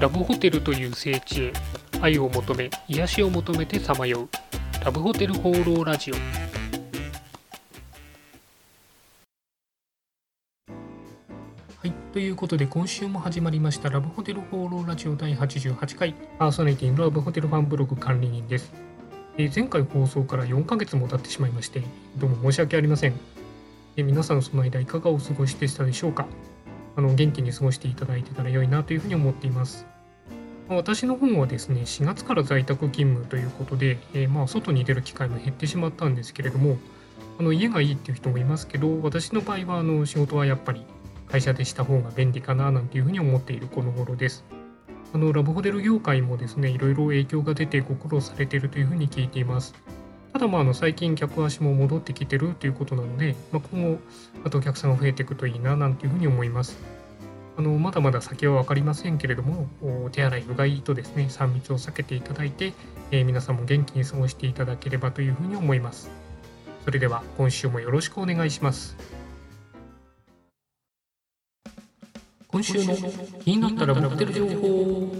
ラブホテルという聖地へ愛を求め癒しを求めてさまよう。ラブホテル放浪ラジオ。はいということで今週も始まりましたラブホテル放浪ラジオ第88回パーソナリティのラブホテルファンブログ管理人です、えー前回放送から4ヶ月も経ってしまいましてどうも申し訳ありません、え皆さんその間いかがお過ごしでしたでしょうか？あの元気に過ごしていただいてたら良いなというふうに思っています。私の方はですね、4月から在宅勤務ということで、えーまあ外に出る機会も減ってしまったんですけれども、あの家がいいっていう人もいますけど、私の場合はあの仕事はやっぱり会社でした方が便利かななんていうふうに思っているこの頃です。あのラブホテル業界もですね、いろいろ影響が出てご苦労されているというふうに聞いています。ただまああの最近客足も戻ってきてるということなので、まあ、今後またお客さんが増えていくといいななんていうふうに思います。あのまだまだ先は分かりませんけれども、お手洗い、うがいとですね、3密を避けていただいて、えー皆さんも元気に過ごしていただければというふうに思います。それでは今週もよろしくお願いします。今週の気になったラブホテル情報。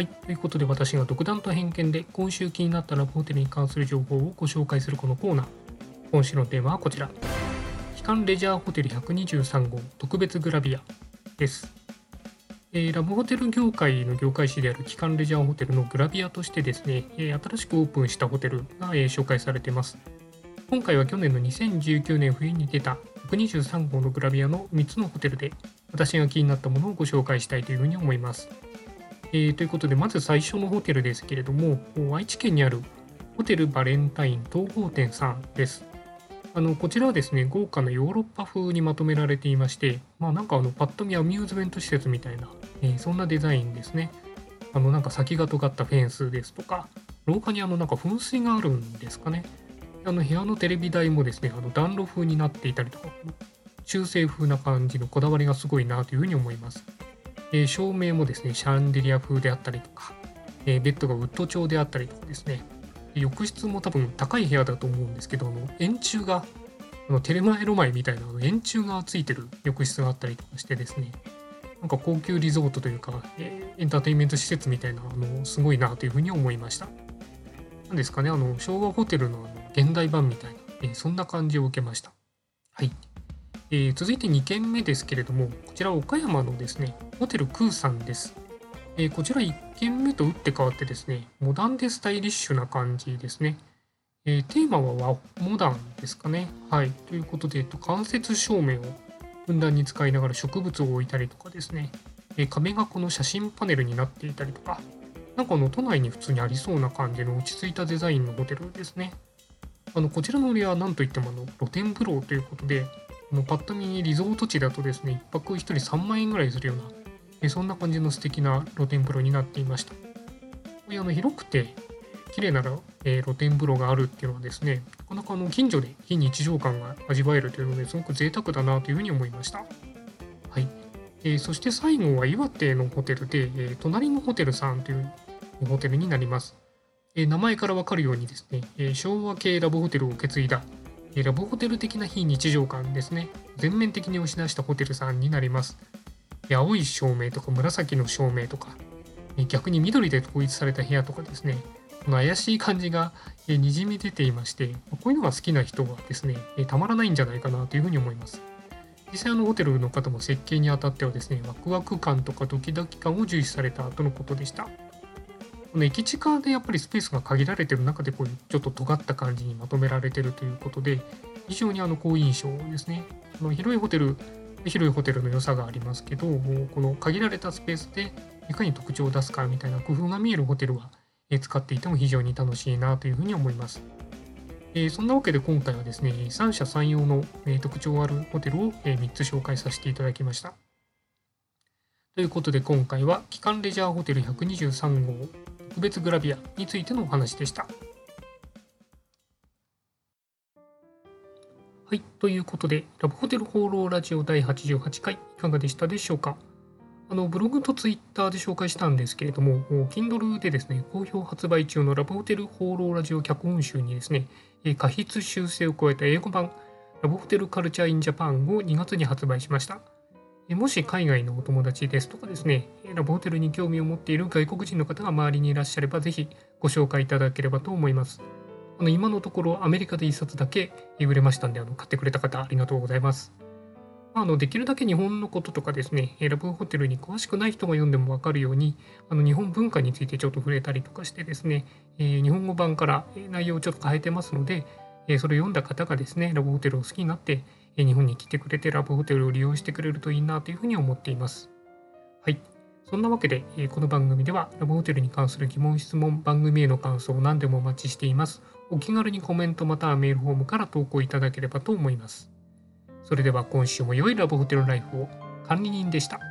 はい、ということで私が独断と偏見で今週気になったラブホテルに関する情報をご紹介するこのコーナー。今週のテーマはこちら。期間レジャーホテル123号特別グラビアです。えーラブホテル業界の業界誌である機関レジャーホテルのグラビアとしてですね、えー新しくオープンしたホテルが、えー紹介されています。今回は去年の2019年冬に出た123号のグラビアの3つのホテルで私が気になったものをご紹介したいというふうに思います。えーということでまず最初のホテルですけれども愛知県にあるホテルバレンタイン東方店さんです。あのこちらはですね豪華なヨーロッパ風にまとめられていましてまあなんかあのパッと見アミューズメント施設みたいな、えーそんなデザインですね。あのなんか先が尖ったフェンスですとか廊下にあのなんか噴水があるんですかね。あの部屋のテレビ台もですねあの暖炉風になっていたりとか中世風な感じのこだわりがすごいなというふうに思います、え照明もですねシャンデリア風であったりとか、えベッドがウッド調であったりとかですね浴室も多分高い部屋だと思うんですけどあの円柱があのテレマエロマイみたいなあの円柱がついてる浴室があったりとかしてですねなんか高級リゾートというか、えエンターテインメント施設みたいなあのすごいなというふうに思いました。なんですかねあの昭和ホテルのあの現代版みたいな、えそんな感じを受けました。はい、えー続いて2軒目ですけれどもこちら岡山のですねホテルクーさんですえーこちら1軒目と打って変わってですね、モダンでスタイリッシュな感じですね。えーテーマは和モダンですかね。はい。ということで、えっと間接照明をふんだんに使いながら植物を置いたりとかですね、え壁がこの写真パネルになっていたりとか、なんかの都内に普通にありそうな感じの落ち着いたデザインのホテルですね。あのこちらの売りは何といってもあの露天風呂ということで、あのパッと見リゾート地だとですね、1泊1人3万円ぐらいするようなえそんな感じの素敵な露天風呂になっていました。あの広くて綺麗な、え露天風呂があるっていうのはですね、なかなかあの近所で非日常感が味わえるというのですごく贅沢だなというふうに思いました。はい。えーそして最後は岩手のホテルで、えー隣のホテルさんというホテルになります。えー名前からわかるようにですね、え昭和系ラブホテルを受け継いだ、ラブホテル的な非日常感ですね、全面的に押し出したホテルさんになります。青い照明とか紫の照明とかえ逆に緑で統一された部屋とかですね。この怪しい感じがえにじみ出ていましてこういうのが好きな人はですねえたまらないんじゃないかなというふうに思います。実際あのホテルの方も設計にあたってはですねワクワク感とかドキドキ感を重視されたとのことでした。この駅地下でやっぱりスペースが限られてる中でこういうちょっと尖った感じにまとめられてるということで非常にあの好印象ですねこの広いホテル広いホテルの良さがありますけどこの限られたスペースでいかに特徴を出すかみたいな工夫が見えるホテルは使っていても非常に楽しいなというふうに思います。えそんなわけで今回はですね三者三様のえ特徴あるホテルをえ3つ紹介させていただきました。ということで今回は機関レジャーホテル123号特別グラビアについてのお話でした。はい、ということで、ラブホテル放浪ラジオ第88回、いかがでしたでしょうか？あのブログとツイッターで紹介したんですけれども、Kindle でですね、好評発売中のラブホテル放浪ラジオ脚本集にですね、えー過筆修正を加えた英語版、ラブホテルカルチャーインジャパンを2月に発売しました。もし海外のお友達ですとかですね、ラブホテルに興味を持っている外国人の方が周りにいらっしゃれば、ぜひご紹介いただければと思います。あの今のところアメリカで1冊だけ売れましたんで、あの買ってくれた方ありがとうございます。あのできるだけ日本のこととかですね、ラブホテルに詳しくない人が読んでも分かるように、あの日本文化についてちょっと触れたりとかしてですね、えー、日本語版から内容をちょっと変えてますので、え、それを読んだ方がですね、ラブホテルを好きになって、日本に来てくれてラブホテルを利用してくれるといいなというふうに思っています。はい。そんなわけで、えこの番組ではラブホテルに関する疑問、質問、番組への感想を何でもお待ちしています。お気軽にコメントまたはメールフォームから投稿いただければと思います。それでは今週も良いラブホテルライフを管理人でした。